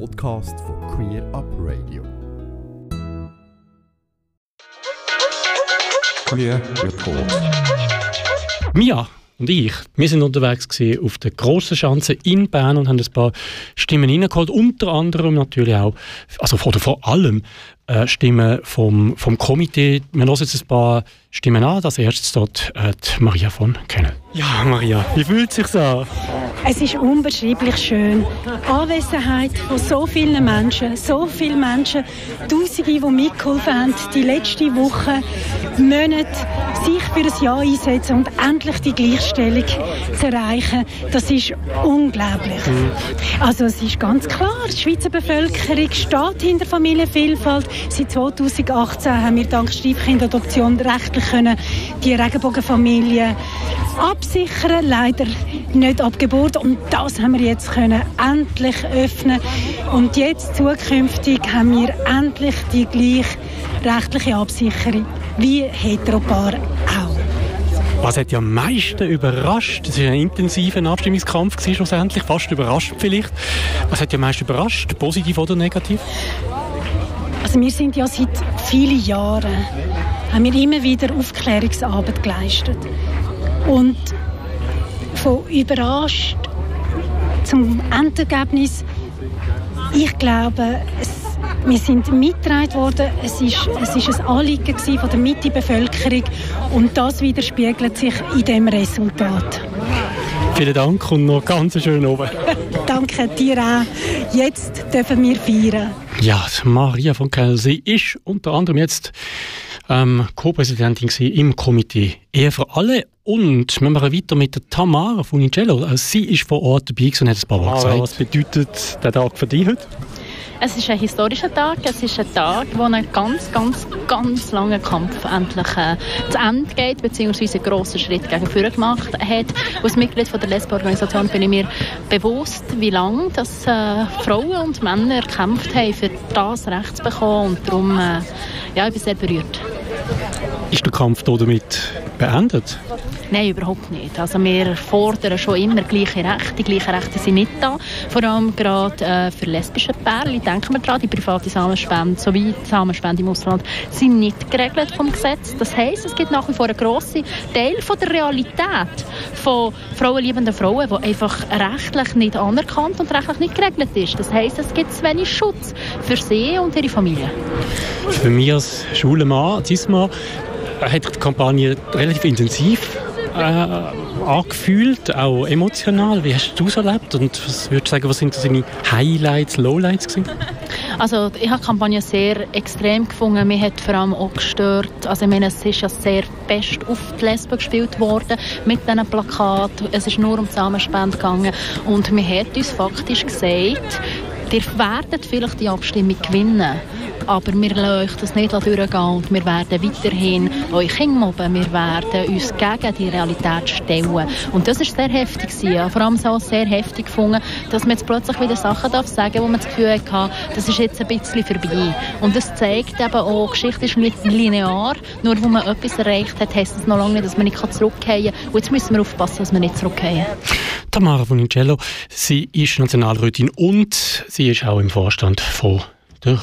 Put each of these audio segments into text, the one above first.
Podcast von Queer Up Radio. Queer Report. Mia und ich, wir sind unterwegs auf der grossen Schanze in Bern und haben ein paar Stimmen reingeholt. Unter anderem natürlich auch, also vor allem äh, Stimmen vom, vom Komitee. Wir hören jetzt ein paar Stimmen an. Als erstes dort äh, Maria von Kennel. Ja, Maria, wie fühlt es sich an? Es ist unbeschreiblich schön. Anwesenheit von so vielen Menschen, so vielen Menschen, Tausende, die mitgeholfen haben, die letzte Woche, Monate, sich für ein Ja einsetzen und endlich die Gleichstellung zu erreichen, das ist unglaublich. Mhm. Also es ist ganz klar, die Schweizer Bevölkerung steht hinter Familienvielfalt. Seit 2018 haben wir dank Stiefkindadoption rechtlich können die Regenbogenfamilie absichern, leider nicht ab und das haben wir jetzt können endlich öffnen und jetzt zukünftig haben wir endlich die gleiche rechtliche Absicherung wie Heteropaar auch. Was hat ja am meisten überrascht? Es war ein intensiver Abstimmungskampf schlussendlich, fast überrascht vielleicht. Was hat ja am meisten überrascht, positiv oder negativ? Also wir sind ja seit vielen Jahren haben wir immer wieder Aufklärungsarbeit geleistet und von überrascht zum Endergebnis. Ich glaube, es, wir sind mitgetragen worden. Es ist, es ist ein Anliegen von der Mitte-Bevölkerung und das widerspiegelt sich in dem Resultat. Vielen Dank und noch ganz schönen Abend. Danke dir auch. Jetzt dürfen wir feiern. Ja, Maria von Kelsey ist unter anderem jetzt ähm, Co-Präsidentin im Komitee Ehe für alle. Und wir machen weiter mit der Tamara von Funicello. Also sie ist vor Ort dabei und hat ein paar Worte gesagt. Was bedeutet der Tag für dich heute? Es ist ein historischer Tag. Es ist ein Tag, wo ein ganz, ganz, ganz langer Kampf endlich äh, zu Ende geht, beziehungsweise einen grossen Schritt gegen vorne gemacht hat. Als Mitglied von der Lesbo-Organisation bin ich mir bewusst, wie lange dass, äh, Frauen und Männer gekämpft haben, für das Recht zu bekommen. Und darum, äh, ja, ich bin sehr berührt. Ist der Kampf damit beendet? Nein, überhaupt nicht. Also wir fordern schon immer gleiche Rechte. Die gleichen Rechte sind nicht da. Vor allem gerade äh, für lesbische Pärchen. Denken wir daran, die private Samenspende sowie die Samenspende im Ausland sind nicht geregelt vom Gesetz. Das heisst, es gibt nach wie vor einen grossen Teil von der Realität von frauenliebenden Frauen, die einfach rechtlich nicht anerkannt und rechtlich nicht geregelt ist. Das heisst, es gibt zu wenig Schutz für sie und ihre Familie. Für mich als schwuler Mann, Cisma, hat die Kampagne relativ intensiv äh, angefühlt, auch emotional. Wie hast du es erlebt und was würdest du sagen, was sind deine Highlights, Lowlights gewesen? Also ich habe die Kampagne sehr extrem gefunden. Mir hat vor allem auch gestört, also ich meine, es ist ja sehr fest auf die Lesben gespielt worden mit diesen Plakaten. Es ist nur um Zusammenspende gegangen und mir hat uns faktisch gesagt, ihr werdet vielleicht die Abstimmung gewinnen aber wir lassen euch das nicht durchgehen und wir werden weiterhin euch hinmobben, wir werden uns gegen die Realität stellen. Und das war sehr heftig. Gewesen. Vor allem so sehr heftig gefunden, dass man jetzt plötzlich wieder Sachen darf sagen wo man das Gefühl hatte, das ist jetzt ein bisschen vorbei. Und das zeigt eben auch, Geschichte ist nicht linear, nur wo man etwas erreicht hat, heisst das noch lange nicht, dass man nicht zurückgehen kann. Und jetzt müssen wir aufpassen, dass wir nicht zurückgehen. Tamara Vonicello, sie ist Nationalrätin und sie ist auch im Vorstand von der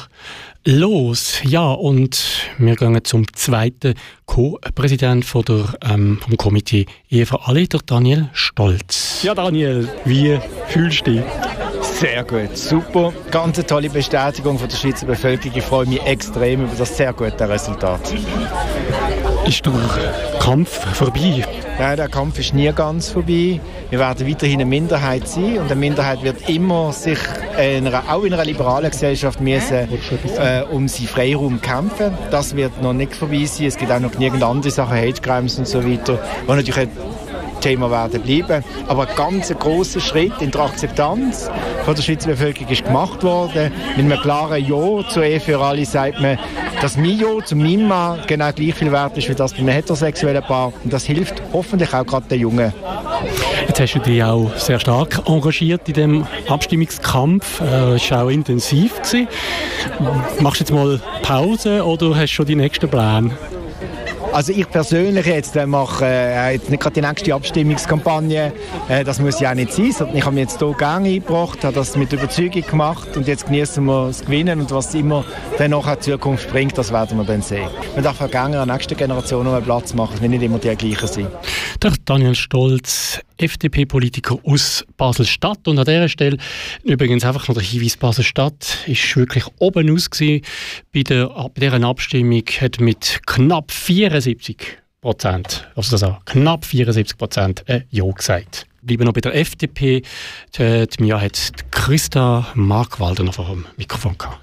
los. Ja, und wir gehen zum zweiten Co-Präsident ähm, vom Komitee Ehe für alle, der Daniel Stolz. Ja, Daniel, wie fühlst du dich? Sehr gut, super. Ganz eine tolle Bestätigung von der Schweizer Bevölkerung. Ich freue mich extrem über das sehr gute Resultat. Ist der Kampf vorbei? Nein, der Kampf ist nie ganz vorbei. Wir werden weiterhin eine Minderheit sein und eine Minderheit wird immer sich in einer, auch in einer liberalen Gesellschaft müssen, äh, um seinen Freiraum kämpfen. Das wird noch nicht vorbei sein. Es gibt auch noch genügend andere Sachen, Hate Crimes und so weiter, die natürlich Thema werden bleiben. Aber ein ganz großer Schritt in der Akzeptanz von der Schweizer Bevölkerung ist gemacht worden. Mit einem klaren Ja zur Ehe für alle sagt man, dass mein Ja zu meinem Mann genau gleich viel wert ist wie das bei einem heterosexuellen Paar. Und das hilft hoffentlich auch gerade den Jungen. Jetzt hast du dich auch sehr stark engagiert in dem Abstimmungskampf. Äh, es war auch intensiv. Machst du jetzt mal Pause oder hast du schon die nächsten Pläne? Also ich persönlich jetzt äh, mache äh, jetzt nicht gerade die nächste Abstimmungskampagne, äh, das muss ja auch nicht sein, ich habe mich jetzt hier gerne eingebracht, habe das mit Überzeugung gemacht und jetzt genießen wir das Gewinnen und was immer dann noch in Zukunft bringt, das werden wir dann sehen. Man darf auch gerne der nächsten Generation noch einen Platz machen, es will nicht immer die gleichen sein. Der Daniel Stolz, FDP-Politiker aus Basel-Stadt und an dieser Stelle übrigens einfach noch der Hinweis, Basel-Stadt ist wirklich oben aus gewesen. Bei, der, bei dieser Abstimmung hat mit knapp 74 Prozent, also das knapp 74 Prozent äh, Ja gesagt. Bleiben noch bei der FDP. Die, die Mia hat Christa Markwalder noch vor dem Mikrofon gehabt.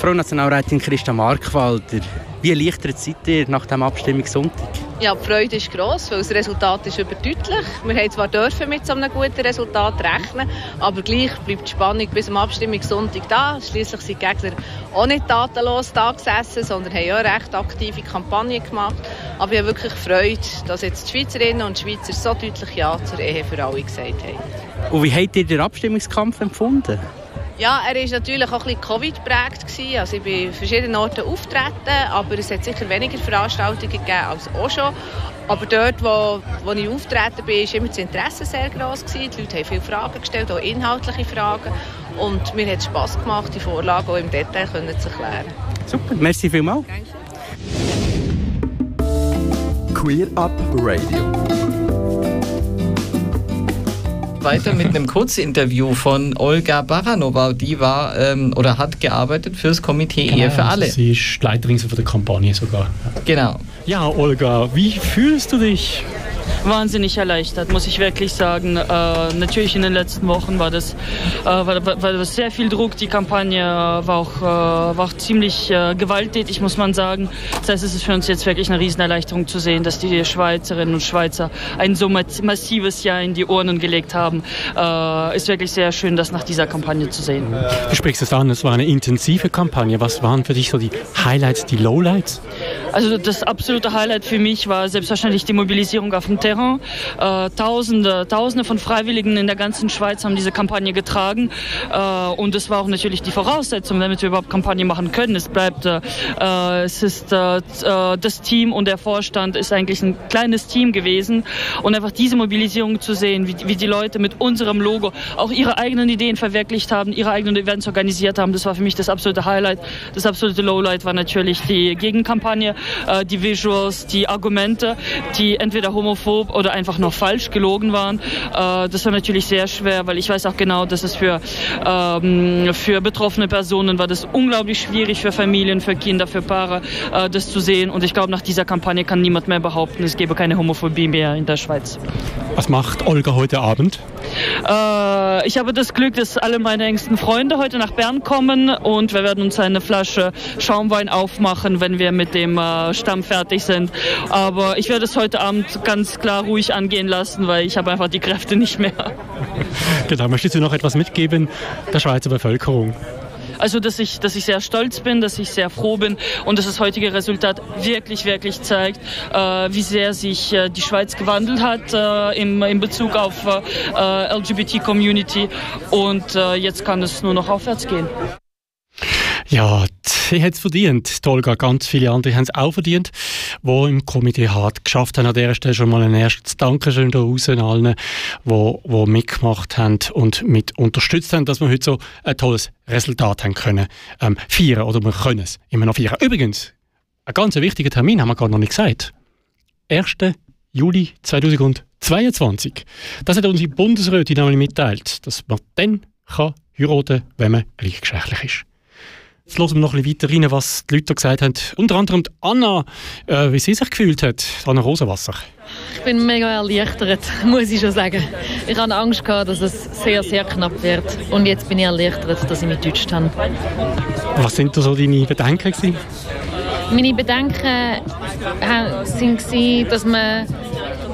Frau Nationalrätin Christa Markwalder, wie erleichtert seid ihr nach dem Abstimmungssonntag? Ja, die Freude ist gross, weil das Resultat ist überdeutlich. Wir haben zwar dürfen mit so einem guten Resultat rechnen, aber gleich bleibt die Spannung bis zum Abstimmungssonntag da. Schließlich sind die Gegner auch nicht tatenlos da gesessen, sondern haben auch eine recht aktive Kampagne gemacht. Aber ich habe wirklich Freude, dass jetzt die Schweizerinnen und Schweizer so deutlich Ja zur Ehe für alle gesagt haben. Und wie habt ihr den Abstimmungskampf empfunden? Ja, er war natürlich auch ein bisschen Covid-prägt. Also ich bin an verschiedenen Orten auftreten, aber es hat sicher weniger Veranstaltungen gegeben als auch schon. Aber dort, wo, wo ich auftreten bin, war immer das Interesse sehr groß. Die Leute haben viele Fragen gestellt, auch inhaltliche Fragen. Und mir hat es Spass gemacht, die Vorlagen auch im Detail zu erklären. Super, merci vielmals. Queer Up Radio weiter mit einem Kurzinterview von Olga Baranova. Die war ähm, oder hat gearbeitet fürs Komitee genau, Ehe für alle. Also sie ist Leiterin von der Kampagne sogar. Genau. Ja, Olga, wie fühlst du dich? Wahnsinnig erleichtert, muss ich wirklich sagen. Äh, natürlich in den letzten Wochen war das, äh, war, war, das sehr viel Druck. Die Kampagne war auch, äh, war auch ziemlich äh, gewalttätig, muss man sagen. Das heißt, es ist für uns jetzt wirklich eine Riesenerleichterung zu sehen, dass die Schweizerinnen und Schweizer ein so massives Jahr in die Urnen gelegt haben. Äh, ist wirklich sehr schön, das nach dieser Kampagne zu sehen. Du sprichst es an, es war eine intensive Kampagne. Was waren für dich so die Highlights, die Lowlights? Also das absolute Highlight für mich war selbstverständlich die Mobilisierung auf dem Terrain. Äh, Tausende, Tausende von Freiwilligen in der ganzen Schweiz haben diese Kampagne getragen äh, und es war auch natürlich die Voraussetzung, damit wir überhaupt Kampagne machen können. Es bleibt, äh, es ist äh, äh, das Team und der Vorstand ist eigentlich ein kleines Team gewesen und einfach diese Mobilisierung zu sehen, wie, wie die Leute mit unserem Logo auch ihre eigenen Ideen verwirklicht haben, ihre eigenen Events organisiert haben, das war für mich das absolute Highlight. Das absolute Lowlight war natürlich die Gegenkampagne äh, die Visuals, die Argumente, die entweder homophob oder einfach noch falsch gelogen waren. Äh, das war natürlich sehr schwer, weil ich weiß auch genau, dass es für, ähm, für betroffene Personen war das unglaublich schwierig, für Familien, für Kinder, für Paare, äh, das zu sehen. Und ich glaube, nach dieser Kampagne kann niemand mehr behaupten, es gebe keine Homophobie mehr in der Schweiz. Was macht Olga heute Abend? Äh, ich habe das Glück, dass alle meine engsten Freunde heute nach Bern kommen und wir werden uns eine Flasche Schaumwein aufmachen, wenn wir mit dem äh, Stamm fertig sind. Aber ich werde es heute Abend ganz klar ruhig angehen lassen, weil ich habe einfach die Kräfte nicht mehr. Genau, möchtest du noch etwas mitgeben der Schweizer Bevölkerung? Also, dass ich, dass ich sehr stolz bin, dass ich sehr froh bin und dass das heutige Resultat wirklich, wirklich zeigt, äh, wie sehr sich äh, die Schweiz gewandelt hat äh, im, in Bezug auf äh, LGBT-Community und äh, jetzt kann es nur noch aufwärts gehen. Ja, sie hat es verdient. Tolga, ganz viele andere haben es auch verdient, die im Komitee hart geschafft haben. An dieser Stelle schon mal ein erstes Dankeschön da raus an allen, die, die mitgemacht haben und mit unterstützt haben, dass wir heute so ein tolles Resultat haben können ähm, feiern oder wir können es immer noch feiern. Übrigens, ein ganz wichtiger Termin haben wir gerade noch nicht gesagt. 1. Juli 2022. Das hat unsere Bundesrätin nämlich mitteilt, dass man dann kann heiraten kann, wenn man gleichgeschlechtlich ist. Jetzt hören wir noch ein bisschen weiter rein, was die Leute gesagt haben. Unter anderem Anna, äh, wie sie sich gefühlt hat, Anna Rosenwasser. Ich bin mega erleichtert, muss ich schon sagen. Ich hatte Angst, gehabt, dass es sehr, sehr knapp wird. Und jetzt bin ich erleichtert, dass ich mich getäuscht habe. Was sind da so deine Bedenken? Gewesen? Meine Bedenken waren, dass man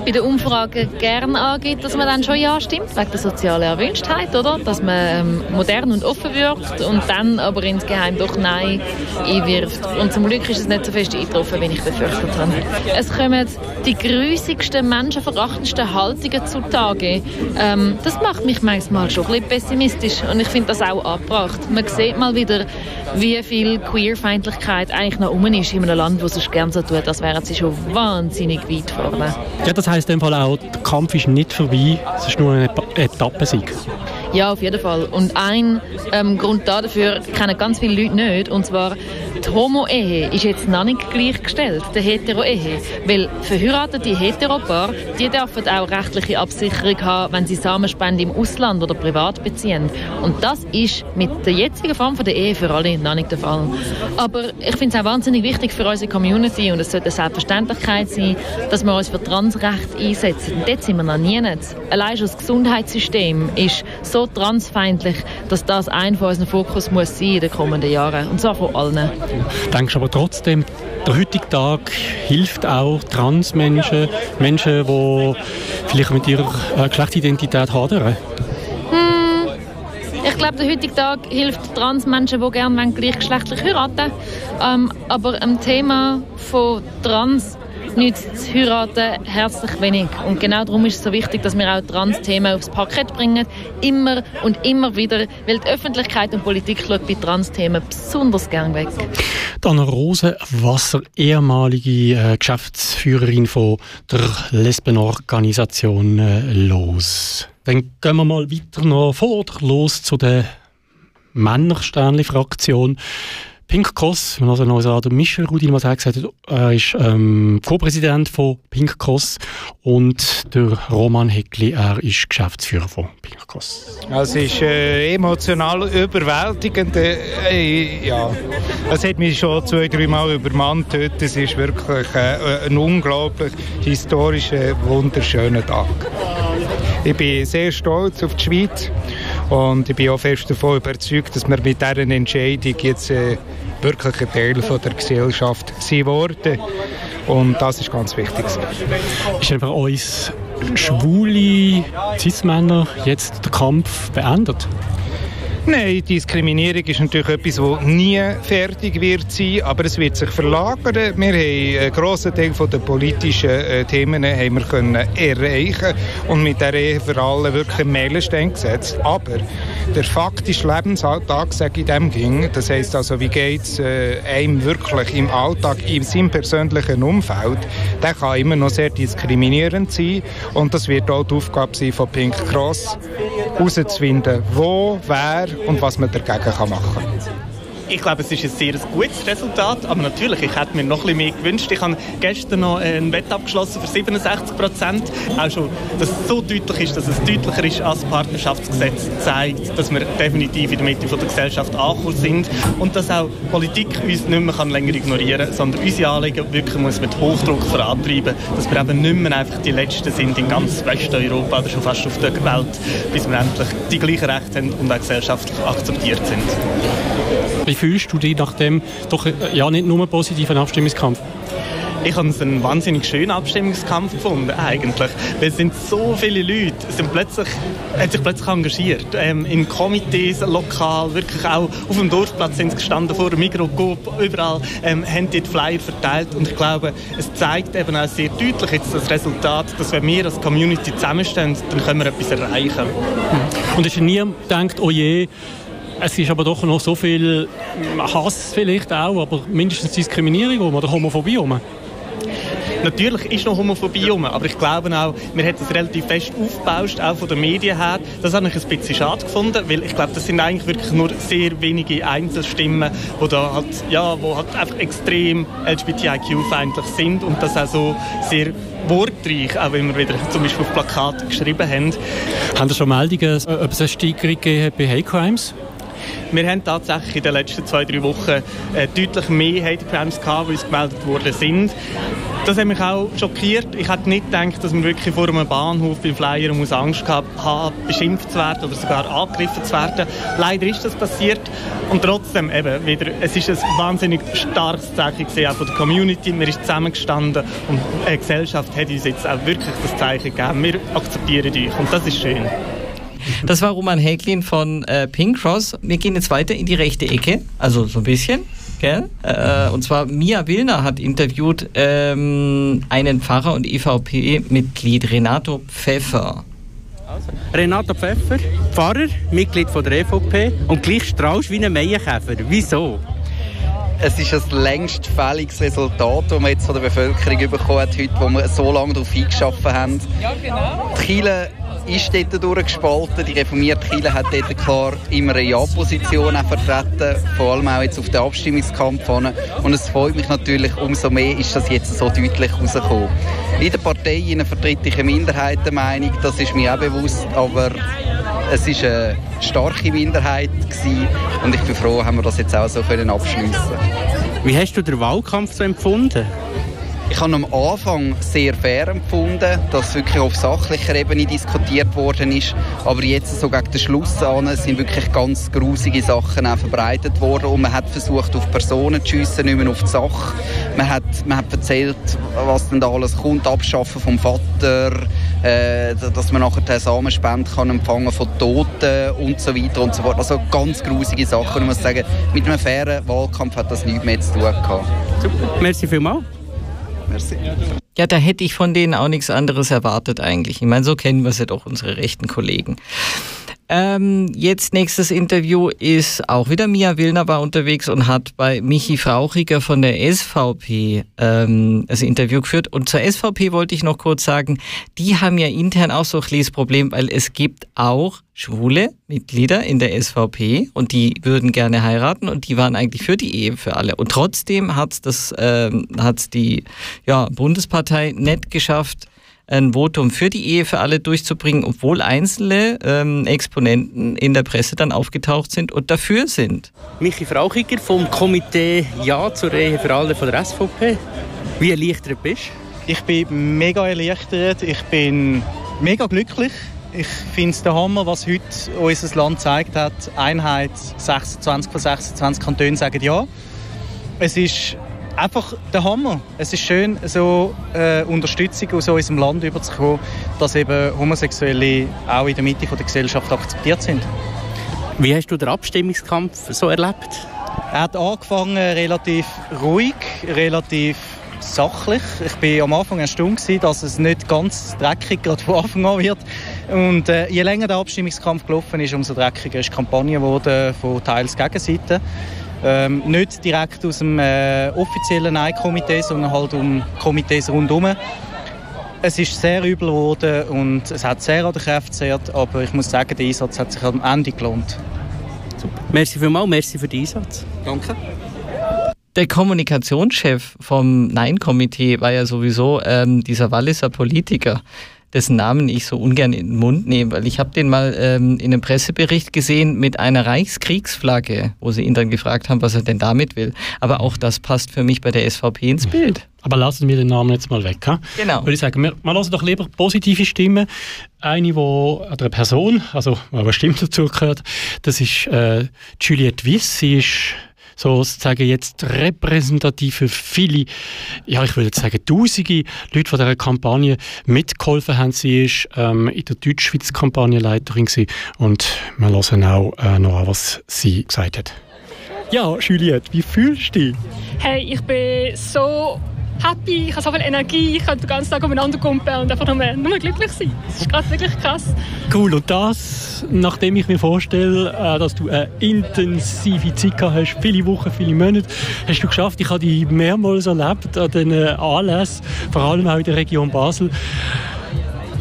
bei den Umfragen gerne angibt, dass man dann schon Ja stimmt, wegen der sozialen Erwünschtheit, oder? Dass man ähm, modern und offen wirkt und dann aber insgeheim doch Nein einwirft. Und zum Glück ist es nicht so fest eingetroffen, wie ich befürchtet habe. Es kommen die grusigsten, menschenverachtendsten Haltungen zutage. Ähm, das macht mich manchmal schon ein bisschen pessimistisch und ich finde das auch angebracht. Man sieht mal wieder, wie viel Queerfeindlichkeit eigentlich noch um ist in einem Land, wo es gerne so tut, als wären sie schon wahnsinnig weit vorne. Ja, das heisst in dem Fall auch, der Kampf ist nicht vorbei, es ist nur ein Etappensieg. Ja, auf jeden Fall. Und ein ähm, Grund dafür kennen ganz viele Leute nicht, und zwar die Homo-Ehe ist jetzt noch nicht gleichgestellt, der Hetero-Ehe. Weil verheiratete Heteropaar, die dürfen auch rechtliche Absicherung haben, wenn sie Samenspende im Ausland oder privat beziehen. Und das ist mit der jetzigen Form der Ehe für alle noch nicht der Fall. Aber ich finde es auch wahnsinnig wichtig für unsere Community und es sollte eine Selbstverständlichkeit sein, dass wir uns für Transrecht einsetzen. Und dort sind wir noch nie. Nicht. Allein schon das Gesundheitssystem ist so transfeindlich, dass das ein von unseren Fokus muss sein in den kommenden Jahren. Und zwar von allen. Denkst du aber trotzdem, der heutige Tag hilft auch Transmenschen, Menschen, die vielleicht mit ihrer äh, Geschlechtsidentität hadern? Hm, ich glaube, der heutige Tag hilft Transmenschen, die gerne gleichgeschlechtlich heiraten ähm, aber am Thema von Trans nützt Heiraten herzlich wenig. Und genau darum ist es so wichtig, dass wir auch Trans-Themen aufs Parkett bringen. Immer und immer wieder, weil die Öffentlichkeit und Politik schaut bei Trans-Themen besonders gern weg. Dann Rosenwasser, ehemalige äh, Geschäftsführerin von der Lesbenorganisation äh, LOS. Dann gehen wir mal weiter noch vor, los zu der Männersternli-Fraktion. Pink Cross, also noch sagen, Michel Rudin, was er gesagt hat, er ist ähm, Co-Präsident von Pink Cross und der Roman Heckli, er ist Geschäftsführer von Pink. Also es ist äh, emotional überwältigend. Äh, ja. Es hat mich schon zwei, drei Mal übermannt heute. Es ist wirklich äh, ein unglaublich historischer, wunderschöner Tag. Ich bin sehr stolz auf die Schweiz und ich bin auch fest davon überzeugt, dass wir mit dieser Entscheidung jetzt äh, wirklich ein Teil von der Gesellschaft sind worden. Und das ist ganz wichtig. Ist einfach uns schwule Cis-Männer jetzt der Kampf beendet? Nein, Diskriminierung ist natürlich etwas, das nie fertig wird sein, aber es wird sich verlagern. Wir haben einen grossen Teil der politischen äh, Themen haben wir können erreichen und mit der Ehe für alle wirklich einen Meilenstein gesetzt. Aber der faktische Lebensalltag, sage ich dem ging, das heisst also, wie geht es äh, einem wirklich im Alltag, in seinem persönlichen Umfeld, der kann immer noch sehr diskriminierend sein und das wird auch die Aufgabe sein von Pink Cross, herauszufinden, wo, wer und was man dagegen machen kann. Ich glaube, es ist ein sehr gutes Resultat, aber natürlich, ich hätte mir noch ein bisschen mehr gewünscht. Ich habe gestern noch ein Wett abgeschlossen für 67 Prozent. Auch schon, dass es so deutlich ist, dass es deutlicher ist als das Partnerschaftsgesetz zeigt, dass wir definitiv in der Mitte der Gesellschaft angekommen sind und dass auch Politik uns nicht mehr länger ignorieren kann, sondern unsere Anliegen wirklich muss mit Hochdruck vorantreiben, dass wir eben nicht mehr einfach die Letzten sind in ganz Westeuropa oder schon fast auf der Welt, bis wir endlich die gleichen Rechte haben und auch gesellschaftlich akzeptiert sind. Wie fühlst du dich nach dem doch ja nicht nur positiven Abstimmungskampf? Ich habe es einen wahnsinnig schönen Abstimmungskampf gefunden, eigentlich. Weil es sind so viele Leute, sind plötzlich, haben sich plötzlich engagiert. Ähm, in Komitees, lokal, wirklich auch auf dem Dorfplatz sind sie gestanden, vor dem Mikro, überall ähm, haben die, die Flyer verteilt. Und ich glaube, es zeigt eben auch sehr deutlich jetzt das Resultat, dass wenn wir als Community zusammenstehen, dann können wir etwas erreichen. Und es ist nie gedacht, oh je, es ist aber doch noch so viel Hass vielleicht auch, aber mindestens Diskriminierung um oder Homophobie um. Natürlich ist noch Homophobie um, aber ich glaube auch, wir haben das relativ fest aufgebaut, auch von den Medien her. Das habe ich ein bisschen schade gefunden, weil ich glaube, das sind eigentlich wirklich nur sehr wenige Einzelstimmen, die da halt, ja, wo halt einfach extrem LGBTIQ-feindlich sind und das auch so sehr wortreich, auch wenn wir wieder zum Beispiel auf Plakaten geschrieben haben. Haben Sie schon Meldungen, ob es eine Steigerung gegeben bei Hate Crimes? Wir haben tatsächlich in den letzten zwei, drei Wochen äh, deutlich mehr Hate Crimes gehabt, die uns gemeldet worden sind. das hat mich auch schockiert. Ich hätte nicht gedacht, dass man wirklich vor einem Bahnhof beim Flyer muss Angst gehabt haben, beschimpft zu werden oder sogar angegriffen zu werden. Leider ist das passiert und trotzdem eben wieder, es ist ein wahnsinnig starkes Zeichen gesehen, von der Community. Man ist zusammengestanden und die Gesellschaft hat uns jetzt auch wirklich das Zeichen gegeben. Wir akzeptieren euch und das ist schön. Das war Roman Häglin von äh, Pink Cross. Wir gehen jetzt weiter in die rechte Ecke, also so ein bisschen. Gell? Äh, und zwar Mia Willner hat interviewt ähm, einen Pfarrer und EVP-Mitglied Renato Pfeffer. Renato Pfeffer, Pfarrer, Mitglied von der EVP und gleich strahlst wie ein Meienkäfer. Wieso? Es ist ein längst fälliges Resultat, das wir jetzt von der Bevölkerung bekommen hat, heute, wo wir so lange darauf eingeschaffen haben. Ja, genau. Die Kirche ist dort durchgespalten. Die reformierte Kirche hat dort klar immer eine Ja-Position vertreten, vor allem auch jetzt auf den Abstimmungskampf. Und es freut mich natürlich, umso mehr ist das jetzt so deutlich rausgekommen. In der Partei vertrete ich eine Minderheitenmeinung, das ist mir auch bewusst, aber es war eine starke Minderheit gewesen und ich bin froh, haben wir das jetzt auch so abschließen Wie hast du den Wahlkampf so empfunden? Ich habe am Anfang sehr fair empfunden, dass wirklich auf sachlicher Ebene diskutiert worden ist. Aber jetzt, so gegen den Schluss an, sind wirklich ganz grusige Sachen auch verbreitet worden. Und man hat versucht, auf Personen zu schiessen, nicht mehr auf die Sache. Man hat, man hat erzählt, was denn da alles kommt. Abschaffen vom Vater, äh, dass man nachher den Samenspende kann empfangen von Toten und so weiter und so fort. Also ganz grusige Sachen. Und ich muss sagen, mit einem fairen Wahlkampf hat das nichts mehr zu tun gehabt. Super, merci vielmals. Merci. Ja, da hätte ich von denen auch nichts anderes erwartet eigentlich. Ich meine, so kennen wir sie doch, unsere rechten Kollegen. Ähm, jetzt nächstes Interview ist auch wieder Mia Willner war unterwegs und hat bei Michi Frauchiger von der SVP ähm, das Interview geführt. Und zur SVP wollte ich noch kurz sagen, die haben ja intern auch so ein kleines Problem, weil es gibt auch schwule Mitglieder in der SVP und die würden gerne heiraten und die waren eigentlich für die Ehe für alle. Und trotzdem hat das ähm, die ja, Bundespartei nicht geschafft, ein Votum für die Ehe für alle durchzubringen, obwohl einzelne ähm, Exponenten in der Presse dann aufgetaucht sind und dafür sind. Michi Frauchiger vom Komitee Ja zur Ehe für alle von der SVP. Wie erleichtert bist du? Ich bin mega erleichtert. Ich bin mega glücklich. Ich finde es der Hammer, was heute unser Land gezeigt hat. Einheit, 26 von 26 Kantonen sagen Ja. Es ist einfach der Hammer. Es ist schön, so äh, Unterstützung aus unserem Land überzukommen, dass eben Homosexuelle auch in der Mitte der Gesellschaft akzeptiert sind. Wie hast du den Abstimmungskampf so erlebt? Er hat angefangen relativ ruhig, relativ sachlich. Ich war am Anfang erstaunt, dass es nicht ganz dreckig gerade von Anfang an wird. Und äh, je länger der Abstimmungskampf gelaufen ist, umso dreckiger ist die Kampagne geworden von teils Gegenseiten. Ähm, nicht direkt aus dem äh, offiziellen Nein-Komitee, sondern halt um Komitees rundherum. Es ist sehr übel geworden und es hat sehr an den Kräften zehrt, aber ich muss sagen, der Einsatz hat sich am Ende gelohnt. Super. Merci vielmals, merci für den Einsatz. Danke. Der Kommunikationschef vom Nein-Komitee war ja sowieso ähm, dieser Walliser Politiker dessen Namen ich so ungern in den Mund nehme, weil ich habe den mal ähm, in einem Pressebericht gesehen mit einer Reichskriegsflagge, wo sie ihn dann gefragt haben, was er denn damit will. Aber auch das passt für mich bei der SVP ins Bild. Aber lassen wir den Namen jetzt mal weg. Ha? Genau. Würde ich sagen, wir, wir lassen doch lieber positive Stimmen. Eine, wo eine Person, also eine Stimme dazu gehört, das ist äh, Juliette Wiss. Sie ist sozusagen jetzt repräsentativ für viele, ja, ich würde sagen, tausende Leute, die dieser Kampagne mitgeholfen haben. Sie ist ähm, in der Deutschschweiz Kampagnenleiterin gewesen. und wir hören auch äh, noch an, was sie gesagt hat. Ja, Juliette, wie fühlst du dich? Hey, ich bin so happy, ich habe so viel Energie, ich könnte den ganzen Tag umeinander kumpeln und einfach nur, nur glücklich sein. Das ist gerade wirklich krass. Cool, und das, nachdem ich mir vorstelle, äh, dass du eine intensive Zeit hast, viele Wochen, viele Monate, hast du geschafft. Ich habe dich mehrmals erlebt an diesen Anlässen, vor allem auch in der Region Basel.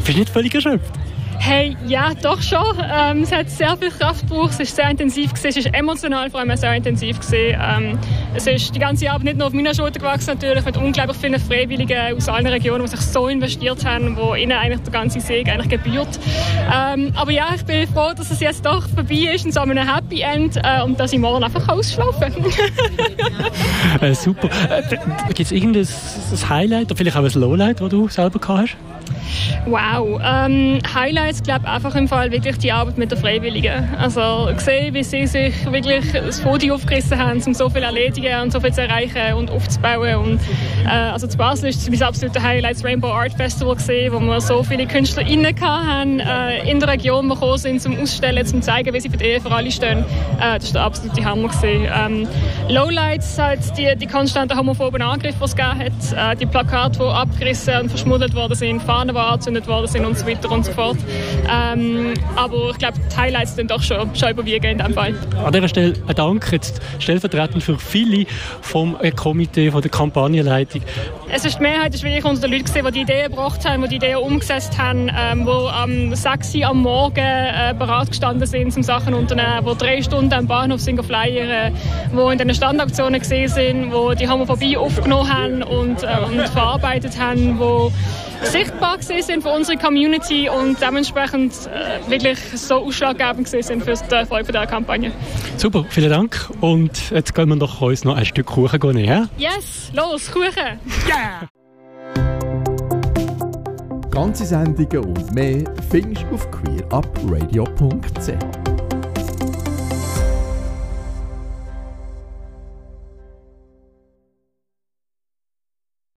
Bist du nicht völlig erschöpft? Hey, ja, doch schon. Ähm, es hat sehr viel Kraft gebraucht, es ist sehr intensiv gewesen, es ist emotional vor allem sehr intensiv gewesen. Ähm, es ist die ganze Arbeit nicht nur auf meiner Schulter gewachsen natürlich, mit unglaublich vielen Freiwilligen aus allen Regionen, die sich so investiert haben, wo ihnen eigentlich der ganze Sieg eigentlich gebührt. Ähm, aber ja, ich bin froh, dass es jetzt doch vorbei ist in so einem Happy End äh, und dass ich morgen einfach ausschlafen kann. äh, super. Äh, Gibt es irgendein Highlight oder vielleicht auch ein Lowlight, das du selber gehabt hast? Wow. Ähm, Highlights, glaube einfach im Fall wirklich die Arbeit mit den Freiwilligen. Also gesehen, wie sie sich wirklich das Podium aufgerissen haben, um so viel zu erledigen und so viel zu erreichen und aufzubauen. Und, äh, also zu Basel ist mein absoluter Highlight das Rainbow Art Festival gesehen, wo wir so viele KünstlerInnen hatten, äh, in der Region, gekommen sind, zum Ausstellen, zum zeigen, wie sie für die Ehe für alle stehen. Äh, das war der absolute Hammer. Ähm, Lowlights halt die, die konstanten homophoben Angriffe, die es hat, äh, die Plakate, die abgerissen und verschmuddelt worden sind, Fahnen, die angezündet worden sind und so weiter und so fort. Ähm, aber ich glaube, die Highlights sind doch schon, schon überwiegen in dem Fall. An dieser Stelle ein Dank jetzt stellvertretend für viele vom Komitee, von der Kampagnenleitung. Es ist die Mehrheit ist wirklich unter den Leuten, die die Ideen gebracht haben, die die Ideen umgesetzt haben, ähm, die am 6 Uhr am Morgen äh, bereit gestanden sind, um Sachen unternehmen, die drei Stunden am Bahnhof sind flyern, die in den Standaktionen gesehen sind, die die Homophobie aufgenommen haben und, äh, und verarbeitet haben, die sichtbar sind für unsere Community und dementsprechend äh, wirklich so ausschlaggebend sind für den Erfolg der Kampagne. Super, vielen Dank. Und jetzt gehen wir doch uns noch ein Stück Kuchen nehmen. Yes, los, Kuchen! Yeah! Ganze Sendungen und mehr findest du auf queerupradio.ch.